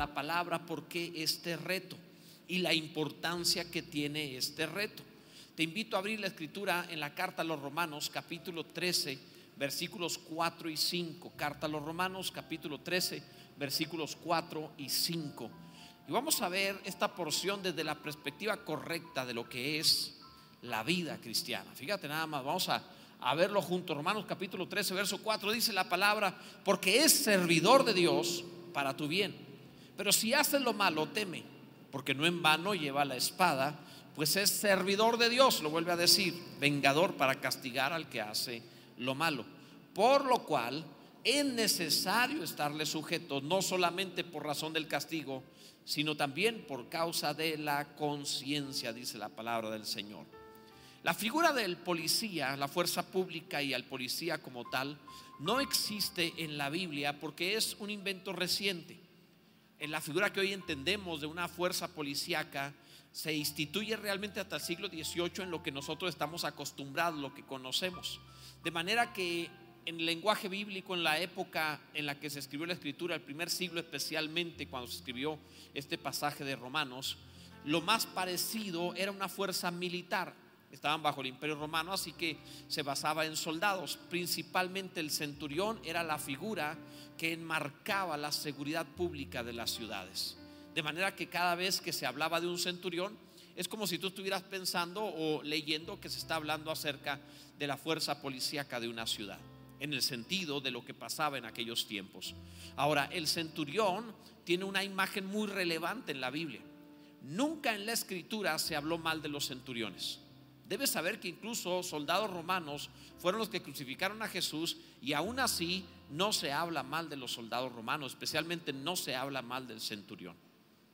la palabra por qué este reto y la importancia que tiene este reto. Te invito a abrir la escritura en la carta a los Romanos capítulo 13, versículos 4 y 5. Carta a los Romanos capítulo 13, versículos 4 y 5. Y vamos a ver esta porción desde la perspectiva correcta de lo que es la vida cristiana. Fíjate nada más, vamos a, a verlo juntos. Romanos capítulo 13, verso 4 dice la palabra, porque es servidor de Dios para tu bien. Pero si haces lo malo, teme, porque no en vano lleva la espada, pues es servidor de Dios, lo vuelve a decir, vengador para castigar al que hace lo malo. Por lo cual es necesario estarle sujeto, no solamente por razón del castigo, sino también por causa de la conciencia, dice la palabra del Señor. La figura del policía, la fuerza pública y al policía como tal, no existe en la Biblia porque es un invento reciente. En la figura que hoy entendemos de una fuerza policíaca se instituye realmente hasta el siglo XVIII en lo que nosotros estamos acostumbrados, lo que conocemos. De manera que en el lenguaje bíblico, en la época en la que se escribió la escritura, el primer siglo especialmente, cuando se escribió este pasaje de Romanos, lo más parecido era una fuerza militar estaban bajo el imperio romano, así que se basaba en soldados. Principalmente el centurión era la figura que enmarcaba la seguridad pública de las ciudades. De manera que cada vez que se hablaba de un centurión, es como si tú estuvieras pensando o leyendo que se está hablando acerca de la fuerza policíaca de una ciudad, en el sentido de lo que pasaba en aquellos tiempos. Ahora, el centurión tiene una imagen muy relevante en la Biblia. Nunca en la escritura se habló mal de los centuriones. Debes saber que incluso soldados romanos fueron los que crucificaron a Jesús y aún así no se habla mal de los soldados romanos, especialmente no se habla mal del centurión.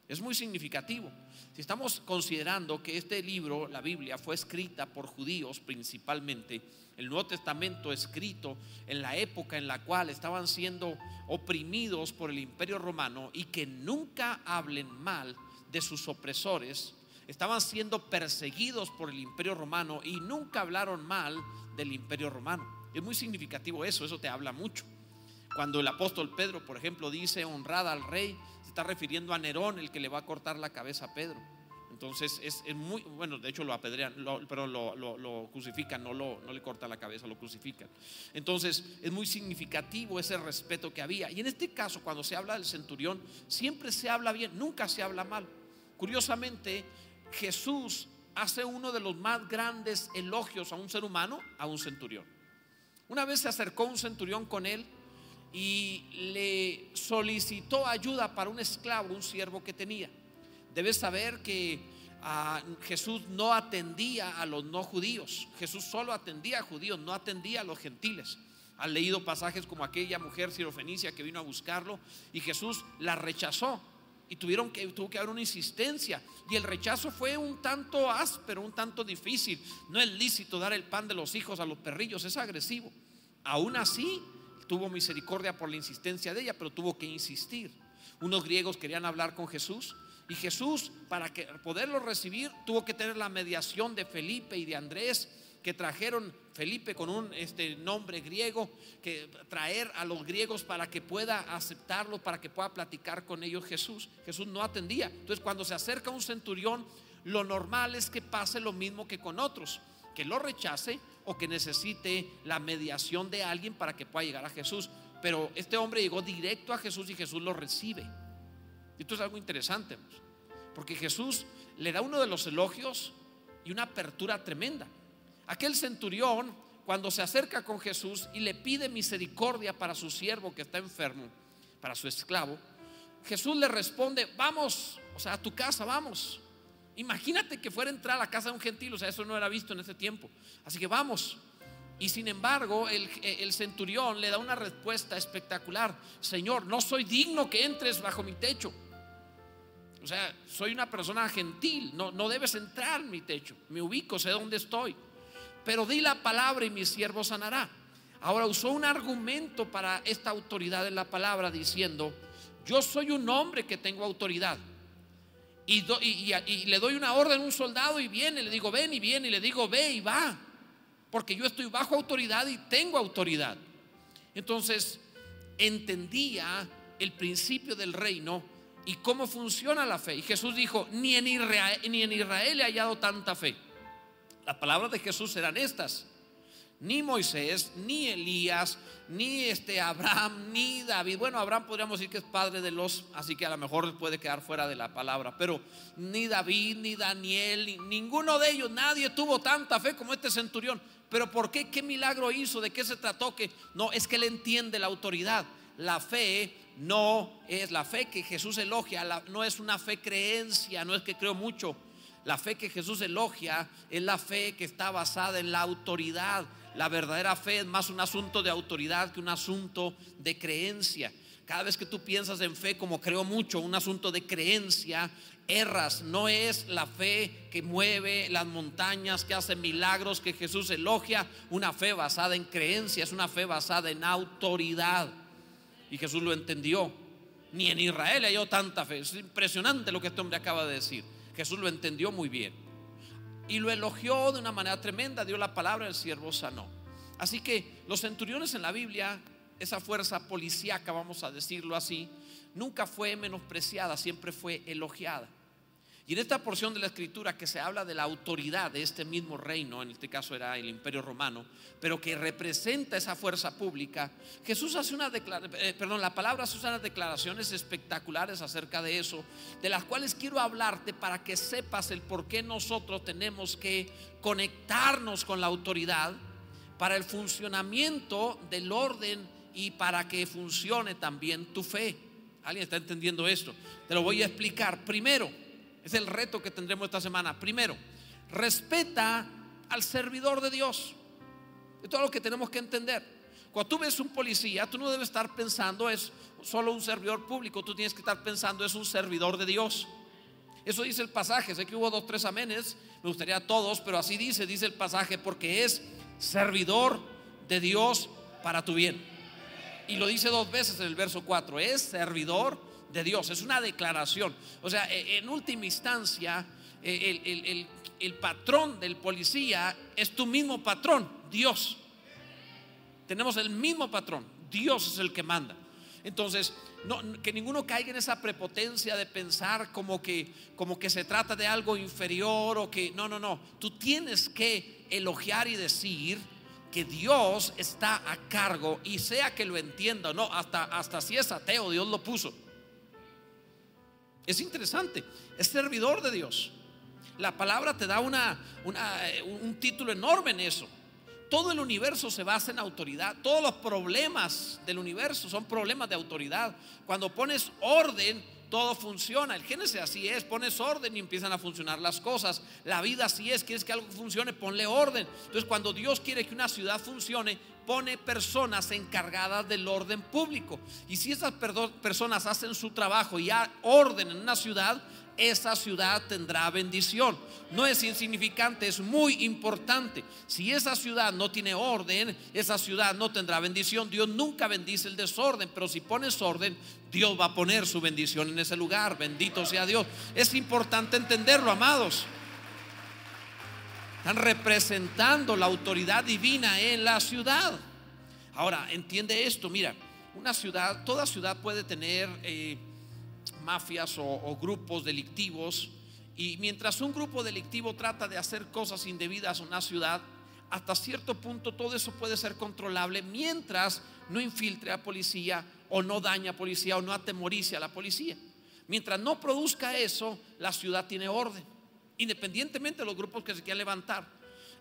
Es muy significativo. Si estamos considerando que este libro, la Biblia, fue escrita por judíos principalmente, el Nuevo Testamento escrito en la época en la cual estaban siendo oprimidos por el imperio romano y que nunca hablen mal de sus opresores, estaban siendo perseguidos por el imperio romano y nunca hablaron mal del imperio romano. Es muy significativo eso, eso te habla mucho. Cuando el apóstol Pedro, por ejemplo, dice honrada al rey, se está refiriendo a Nerón, el que le va a cortar la cabeza a Pedro. Entonces es, muy, bueno, de hecho lo apedrean, pero lo, crucifican, no, no le corta la cabeza, lo crucifican. Entonces es muy significativo ese respeto que había. Y en este caso, cuando se habla del centurión, siempre se habla bien, nunca se habla mal. Curiosamente, Jesús hace uno de los más grandes elogios a un ser humano, a un centurión. Una vez se acercó un centurión con él y le solicitó ayuda para un esclavo, un siervo que tenía. Debes saber que ah, Jesús no atendía a los no judíos. Jesús solo atendía a judíos, no atendía a los gentiles. Han leído pasajes como aquella mujer sirofenicia que vino a buscarlo y Jesús la rechazó y tuvieron que, tuvo que haber una insistencia. Y el rechazo fue un tanto áspero, un tanto difícil. No es lícito dar el pan de los hijos a los perrillos, es agresivo. Aún así, tuvo misericordia por la insistencia de ella, pero tuvo que insistir. Unos griegos querían hablar con Jesús y Jesús, para que, poderlo recibir, tuvo que tener la mediación de Felipe y de Andrés que trajeron Felipe con un este, nombre griego, que traer a los griegos para que pueda aceptarlo, para que pueda platicar con ellos Jesús. Jesús no atendía. Entonces cuando se acerca un centurión, lo normal es que pase lo mismo que con otros, que lo rechace o que necesite la mediación de alguien para que pueda llegar a Jesús. Pero este hombre llegó directo a Jesús y Jesús lo recibe. Esto es algo interesante, porque Jesús le da uno de los elogios y una apertura tremenda. Aquel centurión, cuando se acerca con Jesús y le pide misericordia para su siervo que está enfermo, para su esclavo, Jesús le responde, vamos, o sea, a tu casa, vamos. Imagínate que fuera a entrar a la casa de un gentil, o sea, eso no era visto en ese tiempo. Así que vamos. Y sin embargo, el, centurión le da una respuesta espectacular. Señor, no soy digno que entres bajo mi techo. O sea, soy una persona gentil, no, no debes entrar en mi techo. Me ubico, sé dónde estoy pero di la palabra y mi siervo sanará. Ahora usó un argumento para esta autoridad en la palabra diciendo, yo soy un hombre que tengo autoridad. Y, le doy una orden a un soldado y viene, le digo, ven y viene, y le digo, ve y va. Porque yo estoy bajo autoridad y tengo autoridad. Entonces, entendía el principio del reino ¿Y cómo funciona la fe? Y Jesús dijo, ni en Israel, ni en Israel he hallado tanta fe. Las palabras de Jesús eran estas. Ni Moisés, ni Elías, ni este Abraham, ni David. Bueno, Abraham podríamos decir que es padre de los, así que a lo mejor puede quedar fuera de la palabra. Pero ni David, ni Daniel, ninguno de ellos, nadie tuvo tanta fe como este centurión. Pero ¿por qué? ¿Qué milagro hizo? ¿De qué se trató? Que no, es que él entiende la autoridad. La fe no es la fe que Jesús elogia, no es una fe creencia, no es que creo mucho. La fe que Jesús elogia es la fe que está basada en la autoridad. La verdadera fe es más un asunto de autoridad que un asunto de creencia. Cada vez que tú piensas en fe como creo mucho, un asunto de creencia, erras. No es la fe que mueve las montañas, que hace milagros, que Jesús elogia. Una fe basada en creencia, es una fe basada en autoridad. Y Jesús lo entendió. Ni en Israel halló tanta fe. Es impresionante lo que este hombre acaba de decir. Jesús lo entendió muy bien. Y lo elogió de una manera tremenda. Dio la palabra, el siervo sanó. Así que los centuriones en la Biblia, esa fuerza policíaca, vamos a decirlo así, nunca fue menospreciada, siempre fue elogiada. Y en esta porción de la escritura que se habla de la autoridad de este mismo reino, en este caso era el imperio romano, pero que representa esa fuerza pública, Jesús hace una declaración, eh, perdón, la palabra declaraciones espectaculares acerca de eso, de las cuales quiero hablarte para que sepas el por qué nosotros tenemos que conectarnos con la autoridad para el funcionamiento del orden y para que funcione también tu fe. ¿Alguien está entendiendo esto? Te lo voy a explicar. Primero, es el reto que tendremos esta semana. Primero, respeta al servidor de Dios. Es todo lo que tenemos que entender. Cuando tú ves un policía, tú no debes estar pensando es solo un servidor público, tú tienes que estar pensando es un servidor de Dios. Eso dice el pasaje. Sé que hubo dos, tres amenes, me gustaría a todos, pero así dice, dice el pasaje, porque es servidor de Dios para tu bien. Y lo dice dos veces en el verso 4, es servidor de Dios, es una declaración. O sea, e, en última instancia, e, el, patrón del policía es tu mismo patrón, Dios. Tenemos el mismo patrón, Dios es el que manda. Entonces, que ninguno caiga en esa prepotencia de pensar como que, como que se trata de algo inferior o que no, no, no. Tú tienes que elogiar y decir que Dios está a cargo y sea que lo entienda o no, hasta, hasta si es ateo, Dios lo puso. Es interesante, es servidor de Dios. La palabra te da una, un título enorme en eso. Todo el universo se basa en autoridad. Todos los problemas del universo son problemas de autoridad. Cuando pones orden, todo funciona. El Génesis así es, pones orden y empiezan a funcionar las cosas. La vida así es, quieres que algo funcione, ponle orden. Entonces cuando Dios quiere que una ciudad funcione, pone personas encargadas del orden público. Y si esas personas hacen su trabajo y orden en una ciudad, esa ciudad tendrá bendición. No es insignificante, es muy importante. Si esa ciudad no tiene orden, esa ciudad no tendrá bendición. Dios nunca bendice el desorden, pero si pones orden, Dios va a poner su bendición en ese lugar. Bendito sea Dios. Es importante entenderlo, amados. Están representando la autoridad divina en la ciudad. Ahora, entiende esto, mira, una ciudad, toda ciudad puede tener... Eh, mafias o, grupos delictivos. Y mientras un grupo delictivo trata de hacer cosas indebidas en una ciudad, hasta cierto punto todo eso puede ser controlable mientras no infiltre a policía o no daña a policía o no atemorice a la policía. Mientras no produzca eso, la ciudad tiene orden, independientemente de los grupos que se quieran levantar.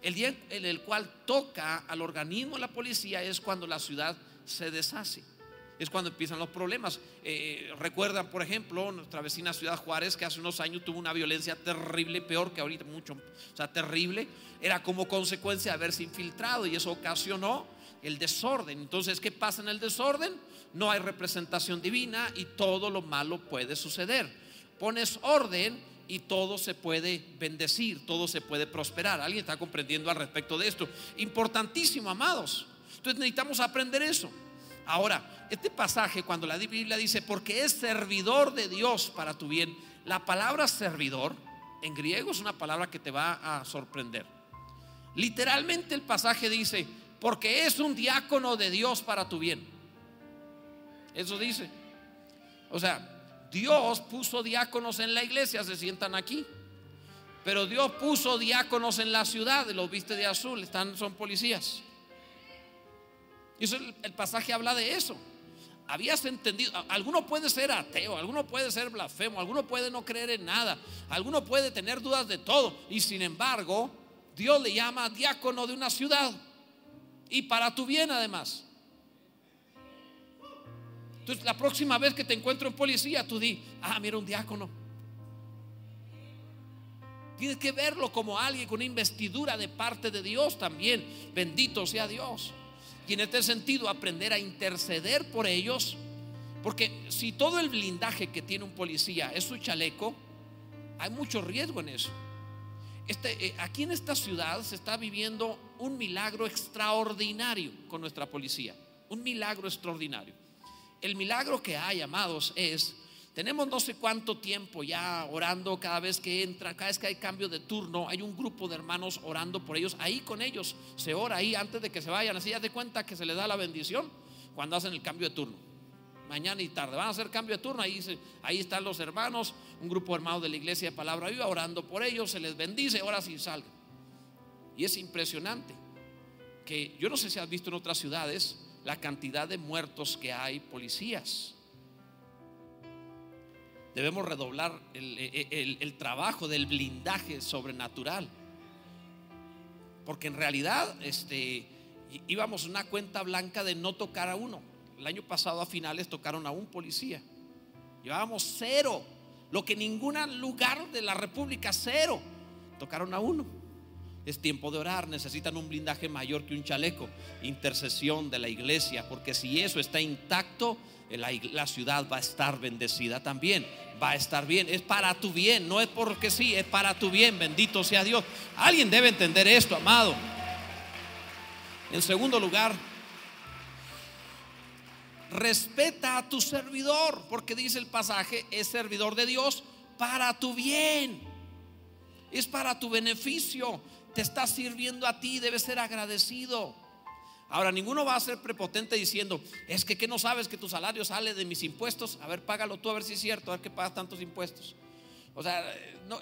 El día en el cual toca al organismo la policía es cuando la ciudad se deshace es cuando empiezan los problemas. Eh, recuerdan, por ejemplo, nuestra vecina Ciudad Juárez, que hace unos años tuvo una violencia terrible, peor que ahorita, mucho, o sea, terrible. Era como consecuencia de haberse infiltrado y eso ocasionó el desorden. Entonces, ¿qué pasa en el desorden? No hay representación divina y todo lo malo puede suceder. Pones orden y todo se puede bendecir, todo se puede prosperar. ¿Alguien está comprendiendo al respecto de esto? Importantísimo, amados. Entonces necesitamos aprender eso. Ahora, este pasaje, cuando la Biblia dice, porque es servidor de Dios para tu bien, la palabra servidor en griego es una palabra que te va a sorprender. Literalmente el pasaje dice, porque es un diácono de Dios para tu bien. Eso dice. O sea, Dios puso diáconos en la iglesia, se sientan aquí. Pero Dios puso diáconos en la ciudad, los viste de azul, están, son policías. Y el, pasaje habla de eso. Habías entendido, alguno puede ser ateo, alguno puede ser blasfemo, alguno puede no creer en nada, alguno puede tener dudas de todo. Y sin embargo, Dios le llama diácono de una ciudad. Y para tu bien además. Entonces, la próxima vez que te encuentro en policía, tú di, ah, mira un diácono. Tienes que verlo como alguien con una investidura de parte de Dios también. Bendito sea Dios. Y en este sentido, aprender a interceder por ellos. Porque si todo el blindaje que tiene un policía es su chaleco, hay mucho riesgo en eso. Este, eh, aquí en esta ciudad se está viviendo un milagro extraordinario con nuestra policía. Un milagro extraordinario. El milagro que hay, amados, es tenemos no sé cuánto tiempo ya orando cada vez que entra, cada vez que hay cambio de turno, hay un grupo de hermanos orando por ellos. Ahí con ellos se ora ahí antes de que se vayan. Así ya de cuenta que se les da la bendición cuando hacen el cambio de turno. Mañana y tarde van a hacer cambio de turno. Ahí, ahí están los hermanos, un grupo de hermanos de la iglesia de Palabra Viva orando por ellos. Se les bendice, ahora sí salgan. Y es impresionante que yo no sé si has visto en otras ciudades la cantidad de muertos que hay policías debemos redoblar el, trabajo del blindaje sobrenatural. Porque en realidad este, íbamos una cuenta blanca de no tocar a uno. El año pasado a finales tocaron a un policía. Llevábamos cero. Lo que ningún lugar de la República, cero. Tocaron a uno. Es tiempo de orar. Necesitan un blindaje mayor que un chaleco. Intercesión de la iglesia. Porque si eso está intacto, la, ciudad va a estar bendecida también. Va a estar bien. Es para tu bien. No es porque sí, es para tu bien. Bendito sea Dios. Alguien debe entender esto, amado. En segundo lugar, respeta a tu servidor. Porque dice el pasaje, es servidor de Dios para tu bien. Es para tu beneficio. Te está sirviendo a ti. Debes ser agradecido. Ahora, ninguno va a ser prepotente diciendo, es que ¿qué no sabes que tu salario sale de mis impuestos? A ver, págalo tú a ver si es cierto, a ver que pagas tantos impuestos. O sea,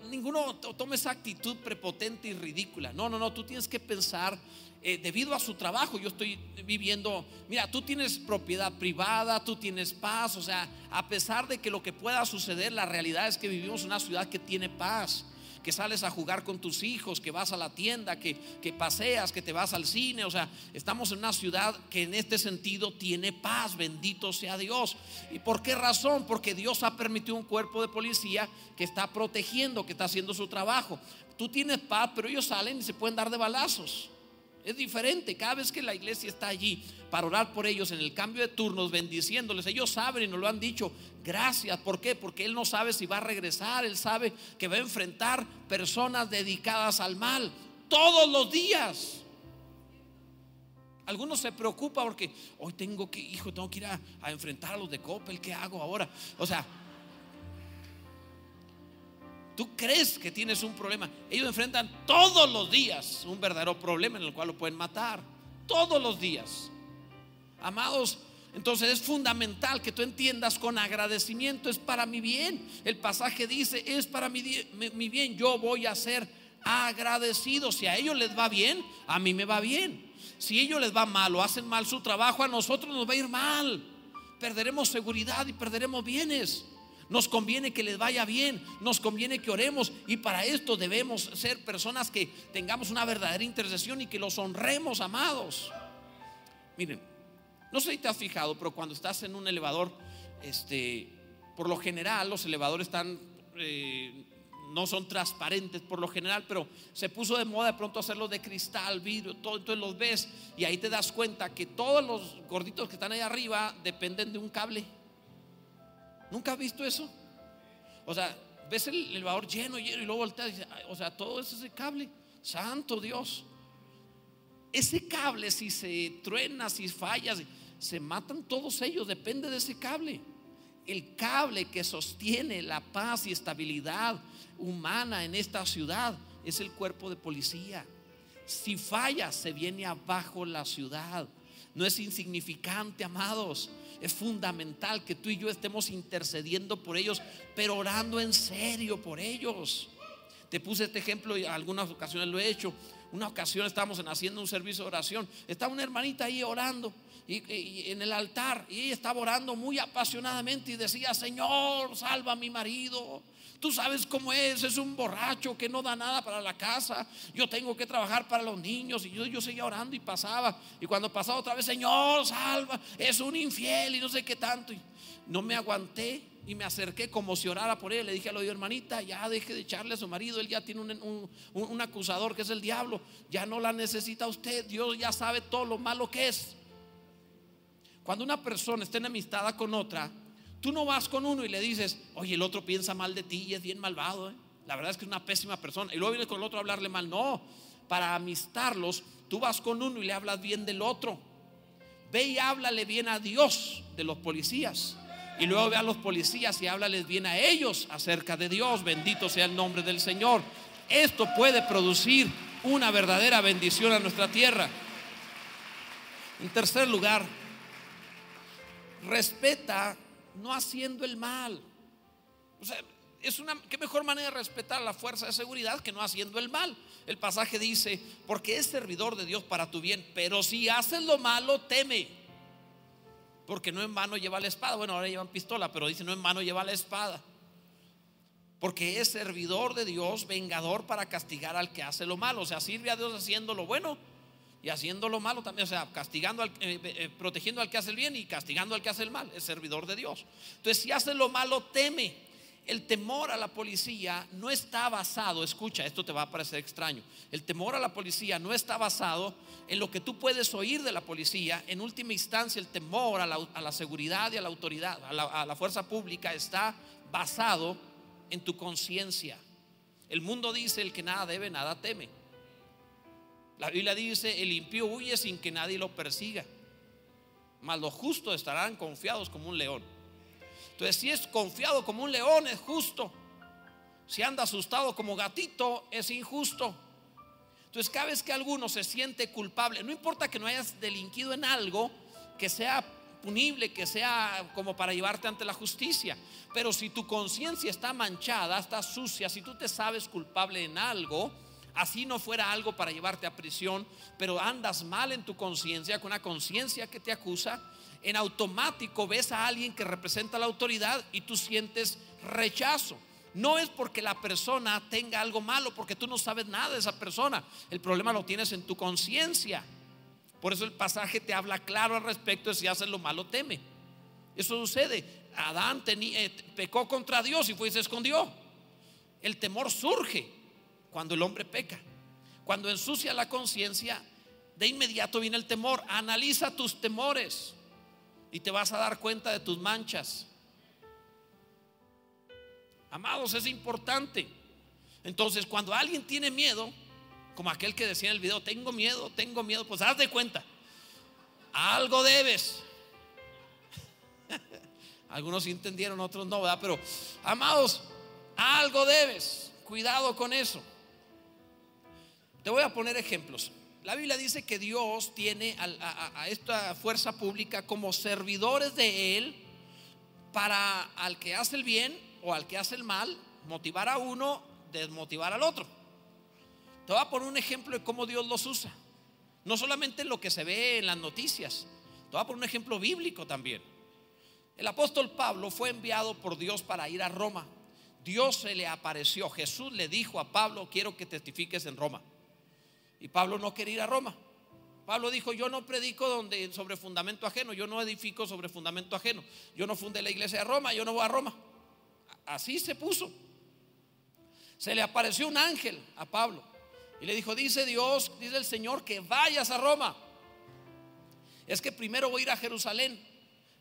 ninguno tome esa actitud prepotente y ridícula. No, no, no, tú tienes que pensar, eh, debido a su trabajo, yo estoy viviendo, mira, tú tienes propiedad privada, tú tienes paz, o sea, a pesar de que lo que pueda suceder, la realidad es que vivimos en una ciudad que tiene paz que sales a jugar con tus hijos, que vas a la tienda, que, que paseas, que te vas al cine. O sea, estamos en una ciudad que en este sentido tiene paz, bendito sea Dios. ¿Y por qué razón? Porque Dios ha permitido un cuerpo de policía que está protegiendo, que está haciendo su trabajo. Tú tienes paz, pero ellos salen y se pueden dar de balazos. Es diferente. Cada vez que la iglesia está allí para orar por ellos en el cambio de turnos, bendiciéndoles, ellos saben y nos lo han dicho. Gracias. ¿Por qué? Porque Él no sabe si va a regresar. Él sabe que va a enfrentar personas dedicadas al mal todos los días. Algunos se preocupan porque hoy tengo que, hijo, tengo que ir a, enfrentar a los de Coppel. ¿Qué hago ahora? O sea, Tú crees que tienes un problema. Ellos enfrentan todos los días un verdadero problema en el cual lo pueden matar. Todos los días. Amados, entonces es fundamental que tú entiendas con agradecimiento, es para mi bien. El pasaje dice, es para mi, mi, bien, yo voy a ser agradecido. Si a ellos les va bien, a mí me va bien. Si a ellos les va mal o hacen mal su trabajo, a nosotros nos va a ir mal. Perderemos seguridad y perderemos bienes. Nos conviene que les vaya bien, nos conviene que oremos y para esto debemos ser personas que tengamos una verdadera intercesión y que los honremos, amados. Miren, no sé si te has fijado, pero cuando estás en un elevador, este, por lo general los elevadores están, eh, no son transparentes por lo general, pero se puso de moda de pronto hacerlos de cristal, vidrio, todo, entonces los ves y ahí te das cuenta que todos los gorditos que están ahí arriba dependen de un cable. ¿Nunca has visto eso? O sea, ves el elevador lleno, lleno y luego volteas y o sea, todo es ese cable. Santo Dios. Ese cable, si se truena, si falla, se matan todos ellos, depende de ese cable. El cable que sostiene la paz y estabilidad humana en esta ciudad es el cuerpo de policía. Si falla, se viene abajo la ciudad. No es insignificante, amados. Es fundamental que tú y yo estemos intercediendo por ellos, pero orando en serio por ellos. Te puse este ejemplo y algunas ocasiones lo he hecho. Una ocasión estábamos haciendo un servicio de oración. Estaba una hermanita ahí orando y, en el altar y ella estaba orando muy apasionadamente y decía, Señor, salva a mi marido. Tú sabes cómo es, es un borracho que no da nada para la casa. Yo tengo que trabajar para los niños. Y yo, yo seguía orando y pasaba. Y cuando pasaba otra vez, Señor, salva, es un infiel y no sé qué tanto. Y no me aguanté y me acerqué como si orara por él. Le dije a la hermanita, ya deje de echarle a su marido. Él ya tiene un, acusador que es el diablo. Ya no la necesita usted. Dios ya sabe todo lo malo que es. Cuando una persona está enemistada con otra, tú no vas con uno y le dices, oye, el otro piensa mal de ti y es bien malvado. ¿eh? La verdad es que es una pésima persona. Y luego vienes con el otro a hablarle mal. No, para amistarlos, tú vas con uno y le hablas bien del otro. Ve y háblale bien a Dios de los policías y luego ve a los policías y háblales bien a ellos acerca de Dios. Bendito sea el nombre del Señor. Esto puede producir una verdadera bendición a nuestra tierra. En tercer lugar, respeta no haciendo el mal. O sea, es una qué mejor manera de respetar la fuerza de seguridad que no haciendo el mal. El pasaje dice, porque es servidor de Dios para tu bien, pero si haces lo malo, teme porque no en vano lleva la espada. Bueno, ahora llevan pistola, pero dice no en vano lleva la espada. Porque es servidor de Dios, vengador para castigar al que hace lo malo. O sea, sirve a Dios haciendo lo bueno y haciendo lo malo también. O sea, castigando, al, eh, eh, protegiendo al que hace el bien y castigando al que hace el mal. Es servidor de Dios. Entonces, si hace lo malo, teme el temor a la policía no está basado, escucha, esto te va a parecer extraño, el temor a la policía no está basado en lo que tú puedes oír de la policía, en última instancia el temor a la, seguridad y a la autoridad, a la, a la fuerza pública está basado en tu conciencia. El mundo dice, el que nada debe, nada teme. La Biblia dice, el impío huye sin que nadie lo persiga, mas los justos estarán confiados como un león. Entonces, si es confiado como un león, es justo. Si anda asustado como gatito, es injusto. Entonces, cada vez que alguno se siente culpable, no importa que no hayas delinquido en algo que sea punible, que sea como para llevarte ante la justicia, pero si tu conciencia está manchada, está sucia, si tú te sabes culpable en algo, así no fuera algo para llevarte a prisión, pero andas mal en tu conciencia, con una conciencia que te acusa, en automático ves a alguien que representa la autoridad y tú sientes rechazo. No es porque la persona tenga algo malo, porque tú no sabes nada de esa persona. El problema lo tienes en tu conciencia. Por eso el pasaje te habla claro al respecto de si haces lo malo, teme. Eso sucede. Adán eh, pecó contra Dios y fue y se escondió. El temor surge cuando el hombre peca. Cuando ensucia la conciencia, de inmediato viene el temor. Analiza tus temores y te vas a dar cuenta de tus manchas. Amados, es importante. Entonces, cuando alguien tiene miedo, como aquel que decía en el video, tengo miedo, tengo miedo, pues haz de cuenta. Algo debes. Algunos entendieron, otros no, ¿verdad? Pero, amados, algo debes. Cuidado con eso. Te voy a poner ejemplos. La Biblia dice que Dios tiene a, esta fuerza pública como servidores de Él para al que hace el bien o al que hace el mal, motivar a uno, desmotivar al otro. Te voy a poner un ejemplo de cómo Dios los usa. No solamente lo que se ve en las noticias, te voy a poner un ejemplo bíblico también. El apóstol Pablo fue enviado por Dios para ir a Roma. Dios se le apareció. Jesús le dijo a Pablo, quiero que testifiques en Roma. Y Pablo no quería ir a Roma. Pablo dijo, yo no predico donde, sobre fundamento ajeno, yo no edifico sobre fundamento ajeno. Yo no fundé la iglesia de Roma, yo no voy a Roma. Así se puso. Se le apareció un ángel a Pablo y le dijo, dice Dios, dice el Señor, que vayas a Roma. Es que primero voy a ir a Jerusalén,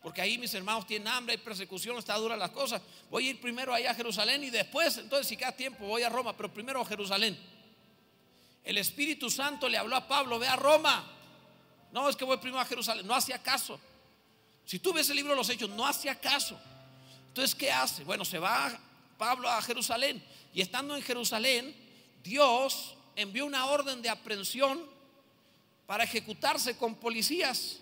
porque ahí mis hermanos tienen hambre, hay persecución, está dura las cosas. Voy a ir primero allá a Jerusalén y después, entonces si queda tiempo, voy a Roma, pero primero a Jerusalén. El Espíritu Santo le habló a Pablo, ve a Roma. No, es que voy primero a Jerusalén. No hacía caso. Si tú ves el libro de los Hechos, no hacía caso. Entonces, ¿qué hace? Bueno, se va Pablo a Jerusalén. Y estando en Jerusalén, Dios envió una orden de aprehensión para ejecutarse con policías.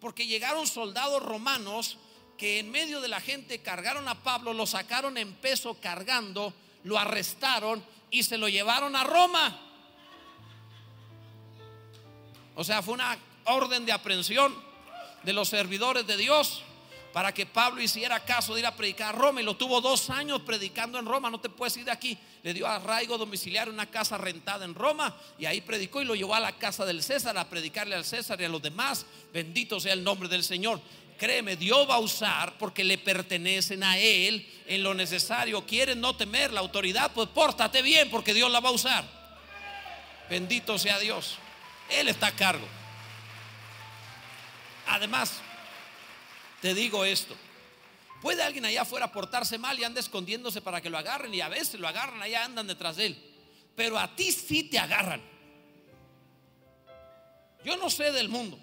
Porque llegaron soldados romanos que en medio de la gente cargaron a Pablo, lo sacaron en peso cargando, lo arrestaron y se lo llevaron a Roma. O sea, fue una orden de aprehensión de los servidores de Dios para que Pablo hiciera caso de ir a predicar a Roma y lo tuvo dos años predicando en Roma, no te puedes ir de aquí. Le dio arraigo domiciliar una casa rentada en Roma y ahí predicó y lo llevó a la casa del César a predicarle al César y a los demás. Bendito sea el nombre del Señor. Créeme, Dios va a usar porque le pertenecen a Él en lo necesario. ¿Quieres no temer la autoridad? Pues pórtate bien porque Dios la va a usar. Bendito sea Dios. Él está a cargo. Además, te digo esto. Puede alguien allá afuera portarse mal y anda escondiéndose para que lo agarren y a veces lo agarran, allá andan detrás de él. Pero a ti sí te agarran. Yo no sé del mundo,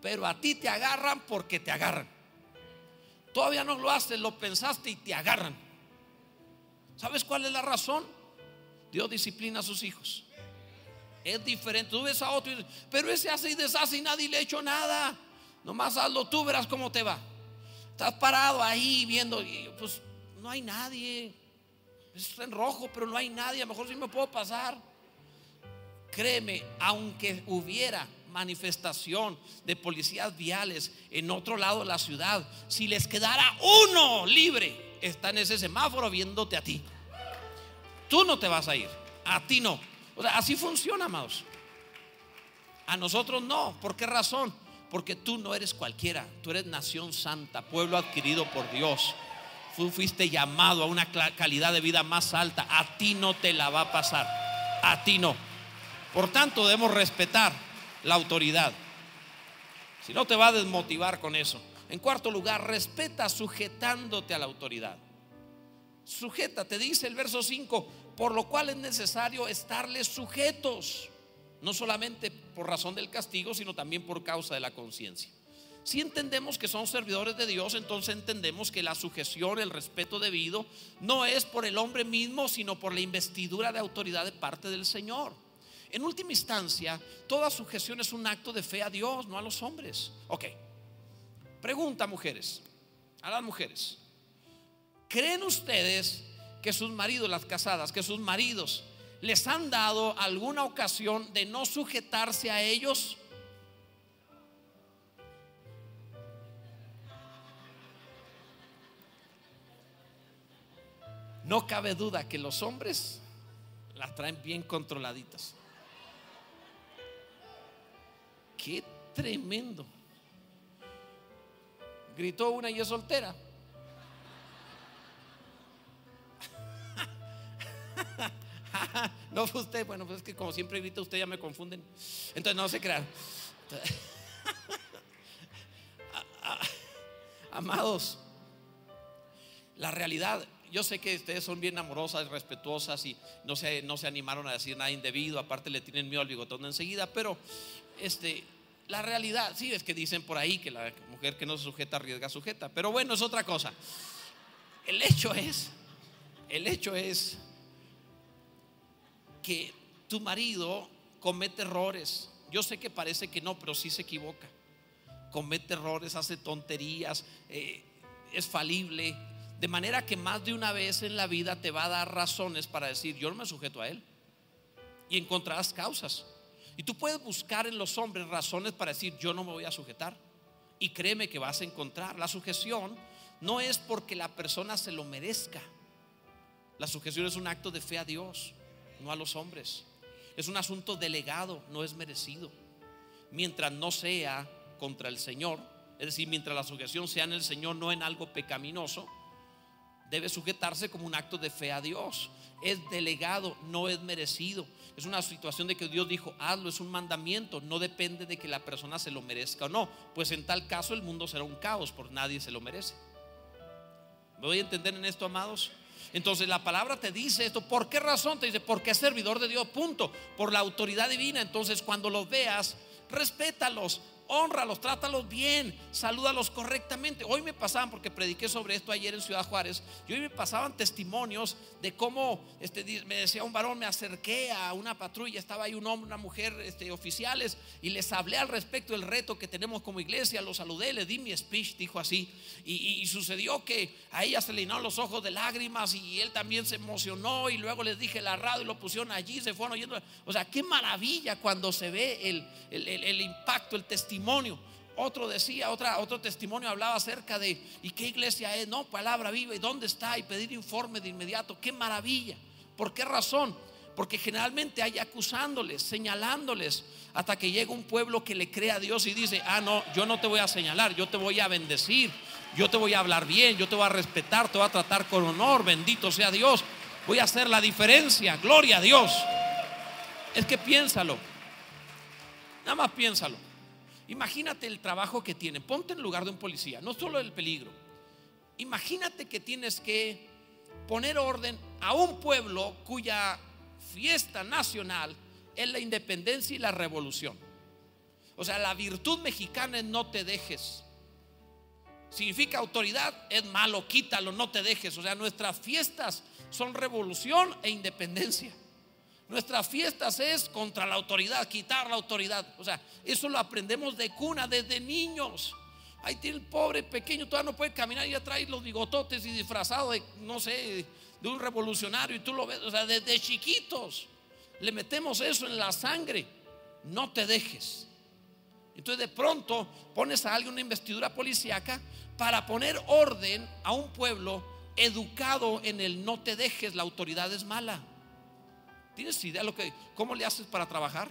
pero a ti te agarran porque te agarran. Todavía no lo haces, lo pensaste y te agarran. ¿Sabes cuál es la razón? Dios disciplina a sus hijos. Es diferente. Tú ves a otro, pero ese hace y deshace y nadie le ha hecho nada. Nomás hazlo tú, verás cómo te va. Estás parado ahí viendo, y pues no hay nadie. Está en rojo, pero no hay nadie. A lo mejor sí me puedo pasar. Créeme, aunque hubiera manifestación de policías viales en otro lado de la ciudad, si les quedara uno libre, está en ese semáforo viéndote a ti. Tú no te vas a ir, a ti no. O sea, así funciona, amados. A nosotros no. ¿Por qué razón? Porque tú no eres cualquiera, tú eres nación santa, pueblo adquirido por Dios. Tú fuiste llamado a una calidad de vida más alta. A ti no te la va a pasar. A ti no. Por tanto, debemos respetar la autoridad. Si no te va a desmotivar con eso. En cuarto lugar, respeta sujetándote a la autoridad. Sujeta, te dice el verso 5, por lo cual es necesario estarles sujetos no solamente por razón del castigo, sino también por causa de la conciencia. Si entendemos que son servidores de Dios, entonces entendemos que la sujeción, el respeto debido, no es por el hombre mismo, sino por la investidura de autoridad de parte del Señor. En última instancia, toda sujeción es un acto de fe a Dios, no a los hombres. Ok. Pregunta, mujeres, a las mujeres. ¿Creen ustedes que sus maridos, las casadas, que sus maridos les han dado alguna ocasión de no sujetarse a ellos? No cabe duda que los hombres las traen bien controladitas. Qué tremendo. Gritó una y es soltera. no fue usted, bueno, pues es que como siempre grita usted ya me confunden. Entonces no se crean. Amados, la realidad, yo sé que ustedes son bien amorosas respetuosas y no se, no se animaron a decir nada indebido, aparte le tienen miedo al bigotón enseguida, pero este, la realidad, sí, es que dicen por ahí que la mujer que no se sujeta arriesga sujeta, pero bueno, es otra cosa. El hecho es, el hecho es que tu marido comete errores. Yo sé que parece que no, pero sí se equivoca. Comete errores, hace tonterías, eh, es falible. De manera que más de una vez en la vida te va a dar razones para decir, yo no me sujeto a él. Y encontrarás causas. Y tú puedes buscar en los hombres razones para decir, yo no me voy a sujetar. Y créeme que vas a encontrar. La sujeción no es porque la persona se lo merezca. La sujeción es un acto de fe a Dios no a los hombres. Es un asunto delegado, no es merecido. Mientras no sea contra el Señor, es decir, mientras la sujeción sea en el Señor, no en algo pecaminoso, debe sujetarse como un acto de fe a Dios. Es delegado, no es merecido. Es una situación de que Dios dijo, hazlo, es un mandamiento, no depende de que la persona se lo merezca o no. Pues en tal caso el mundo será un caos, porque nadie se lo merece. ¿Me voy a entender en esto, amados? Entonces la palabra te dice esto. ¿Por qué razón? Te dice, porque es servidor de Dios, punto. Por la autoridad divina. Entonces cuando los veas, respétalos, honralos, trátalos bien, salúdalos correctamente. Hoy me pasaban, porque prediqué sobre esto ayer en Ciudad Juárez, y hoy me pasaban testimonios de cómo este, me decía un varón, me acerqué a una patrulla, estaba ahí un hombre, una mujer, este, oficiales, y les hablé al respecto del reto que tenemos como iglesia, los saludé, le di mi speech, dijo así, y, sucedió que a ella se le llenaron los ojos de lágrimas y él también se emocionó, y luego les dije la radio y lo pusieron allí, se fueron oyendo. O sea, qué maravilla cuando se ve el, el impacto, el testimonio otro decía, otra, otro testimonio hablaba acerca de, ¿y qué iglesia es? No, palabra viva, ¿y dónde está? Y pedir informe de inmediato, qué maravilla. ¿Por qué razón? Porque generalmente hay acusándoles, señalándoles, hasta que llega un pueblo que le cree a Dios y dice, ah, no, yo no te voy a señalar, yo te voy a bendecir, yo te voy a hablar bien, yo te voy a respetar, te voy a tratar con honor, bendito sea Dios, voy a hacer la diferencia, gloria a Dios. Es que piénsalo, nada más piénsalo. Imagínate el trabajo que tiene. Ponte en lugar de un policía, no solo el peligro. Imagínate que tienes que poner orden a un pueblo cuya fiesta nacional es la independencia y la revolución. O sea, la virtud mexicana es no te dejes. Significa autoridad, es malo, quítalo, no te dejes. O sea, nuestras fiestas son revolución e independencia. Nuestras fiestas es contra la autoridad, quitar la autoridad. O sea, eso lo aprendemos de cuna, desde niños. Ahí tiene el pobre pequeño, todavía no puede caminar y ya trae los bigototes y disfrazado de, no sé, de un revolucionario. Y tú lo ves, o sea, desde chiquitos le metemos eso en la sangre. No te dejes. Entonces de pronto pones a alguien una investidura policíaca para poner orden a un pueblo educado en el no te dejes, la autoridad es mala. ¿Tienes idea lo que cómo le haces para trabajar?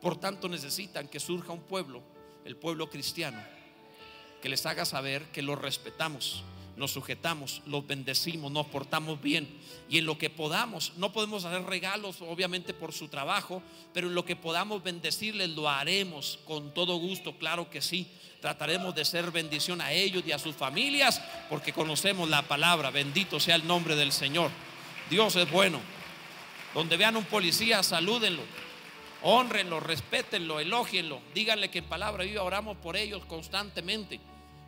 Por tanto necesitan que surja un pueblo, el pueblo cristiano, que les haga saber que los respetamos, nos sujetamos, los bendecimos, nos portamos bien y en lo que podamos, no podemos hacer regalos obviamente por su trabajo, pero en lo que podamos bendecirles lo haremos con todo gusto, claro que sí. Trataremos de ser bendición a ellos y a sus familias porque conocemos la palabra. Bendito sea el nombre del Señor. Dios es bueno. Donde vean un policía, salúdenlo, honrenlo, respétenlo, elógienlo. Díganle que en palabra viva oramos por ellos constantemente.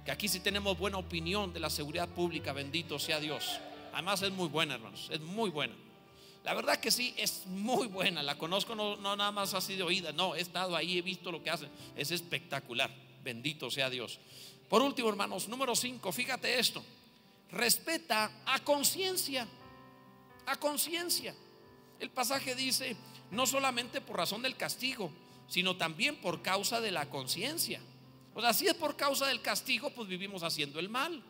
Que aquí sí tenemos buena opinión de la seguridad pública, bendito sea Dios. Además es muy buena, hermanos, es muy buena. La verdad que sí, es muy buena. La conozco no, no nada más así de oída, no, he estado ahí, he visto lo que hacen. Es espectacular, bendito sea Dios. Por último, hermanos, número 5, fíjate esto. Respeta a conciencia a conciencia. El pasaje dice, no solamente por razón del castigo, sino también por causa de la conciencia. O sea, si es por causa del castigo, pues vivimos haciendo el mal.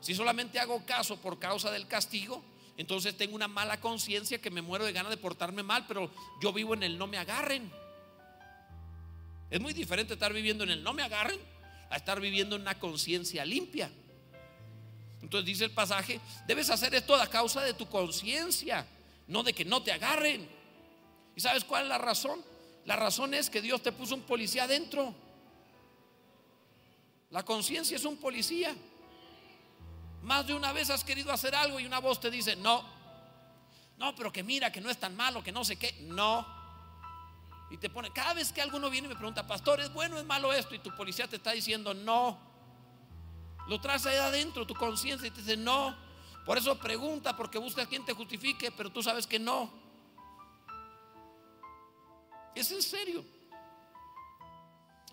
Si solamente hago caso por causa del castigo, entonces tengo una mala conciencia que me muero de ganas de portarme mal, pero yo vivo en el no me agarren. Es muy diferente estar viviendo en el no me agarren a estar viviendo en una conciencia limpia. Entonces dice el pasaje, debes hacer esto a causa de tu conciencia, no de que no te agarren. ¿Y sabes cuál es la razón? La razón es que Dios te puso un policía adentro. La conciencia es un policía. Más de una vez has querido hacer algo y una voz te dice, no, no, pero que mira, que no es tan malo, que no sé qué, no. Y te pone, cada vez que alguno viene y me pregunta, pastor, ¿es bueno o es malo esto? Y tu policía te está diciendo, no. Lo traes ahí adentro, tu conciencia, y te dice no. Por eso pregunta, porque buscas quien te justifique, pero tú sabes que no. Es en serio.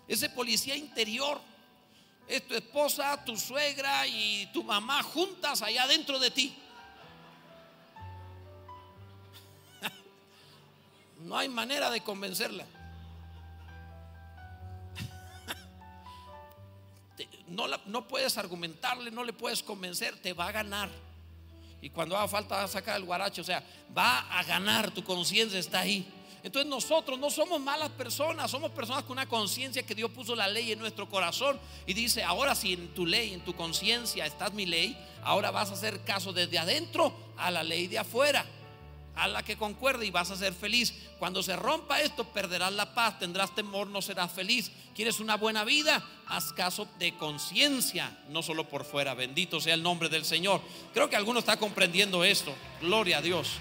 Ese policía interior es tu esposa, tu suegra y tu mamá juntas allá dentro de ti. No hay manera de convencerla. No, puedes argumentarle, no le puedes convencer, te va a ganar. Y cuando haga falta va a sacar el guaracho, o sea, va a ganar, tu conciencia está ahí. Entonces nosotros no somos malas personas, somos personas con una conciencia que Dios puso la ley en nuestro corazón y dice, ahora si en tu ley, en tu conciencia está mi ley, ahora vas a hacer caso desde adentro a la ley de afuera a la que concuerde y vas a ser feliz. Cuando se rompa esto, perderás la paz, tendrás temor, no serás feliz. ¿Quieres una buena vida? Haz caso de conciencia, no solo por fuera. Bendito sea el nombre del Señor. Creo que alguno está comprendiendo esto. Gloria a Dios.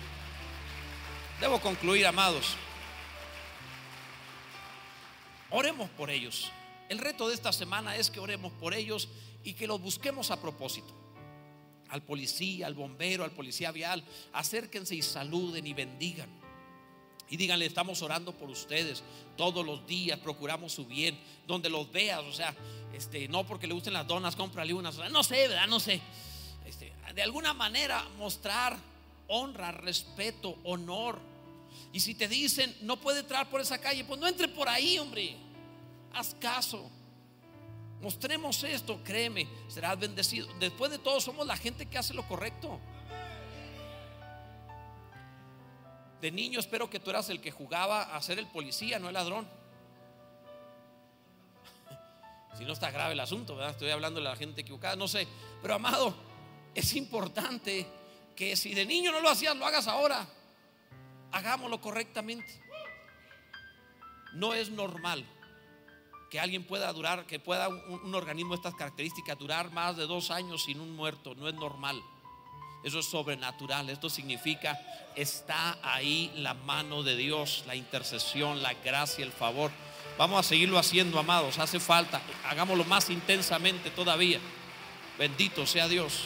Debo concluir, amados. Oremos por ellos. El reto de esta semana es que oremos por ellos y que los busquemos a propósito. Al policía, al bombero, al policía vial, acérquense y saluden y bendigan. Y díganle, estamos orando por ustedes todos los días, procuramos su bien, donde los veas, o sea, este, no porque le gusten las donas, cómprale unas, no sé, ¿verdad? No sé. Este, de alguna manera mostrar honra, respeto, honor. Y si te dicen, no puede entrar por esa calle, pues no entre por ahí, hombre. Haz caso. Mostremos esto, créeme, serás bendecido. Después de todo, somos la gente que hace lo correcto. De niño espero que tú eras el que jugaba a ser el policía, no el ladrón. Si no está grave el asunto, ¿verdad? Estoy hablando de la gente equivocada, no sé. Pero amado, es importante que si de niño no lo hacías, lo hagas ahora. Hagámoslo correctamente. No es normal que alguien pueda durar, que pueda un, organismo de estas características durar más de dos años sin un muerto. No es normal. Eso es sobrenatural. Esto significa, está ahí la mano de Dios, la intercesión, la gracia, el favor. Vamos a seguirlo haciendo, amados. Hace falta. Hagámoslo más intensamente todavía. Bendito sea Dios.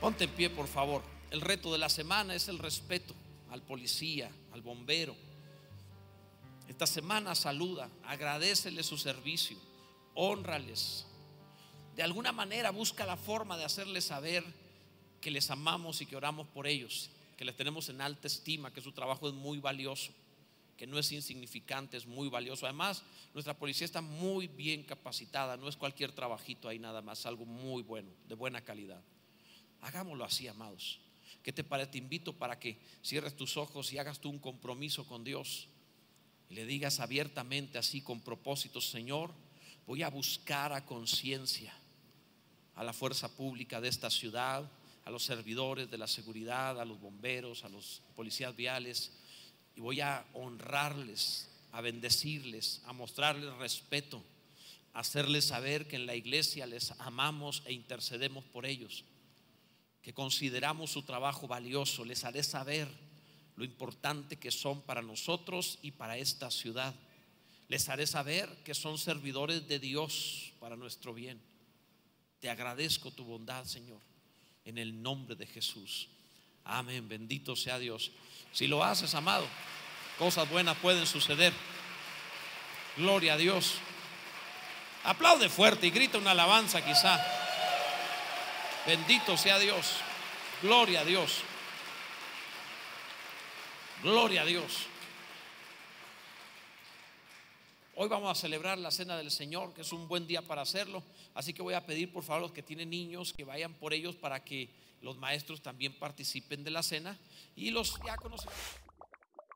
Ponte en pie, por favor. El reto de la semana es el respeto al policía, al bombero. Esta semana saluda, agradecele su servicio, honrales. De alguna manera busca la forma de hacerles saber que les amamos y que oramos por ellos, que les tenemos en alta estima, que su trabajo es muy valioso, que no es insignificante, es muy valioso. Además, nuestra policía está muy bien capacitada, no es cualquier trabajito ahí nada más, algo muy bueno, de buena calidad. Hagámoslo así, amados. ¿Qué te parece? Te invito para que cierres tus ojos y hagas tú un compromiso con Dios le digas abiertamente así con propósito, Señor, voy a buscar a conciencia a la fuerza pública de esta ciudad, a los servidores de la seguridad, a los bomberos, a los policías viales, y voy a honrarles, a bendecirles, a mostrarles respeto, a hacerles saber que en la iglesia les amamos e intercedemos por ellos que consideramos su trabajo valioso. Les haré saber lo importante que son para nosotros y para esta ciudad. Les haré saber que son servidores de Dios para nuestro bien. Te agradezco tu bondad, Señor, en el nombre de Jesús. Amén, bendito sea Dios. Si lo haces, amado, cosas buenas pueden suceder. Gloria a Dios. Aplaude fuerte y grita una alabanza quizá. Bendito sea Dios. Gloria a Dios. Gloria a Dios. Hoy vamos a celebrar la cena del Señor, que es un buen día para hacerlo. Así que voy a pedir por favor a los que tienen niños que vayan por ellos para que los maestros también participen de la cena y los diáconos.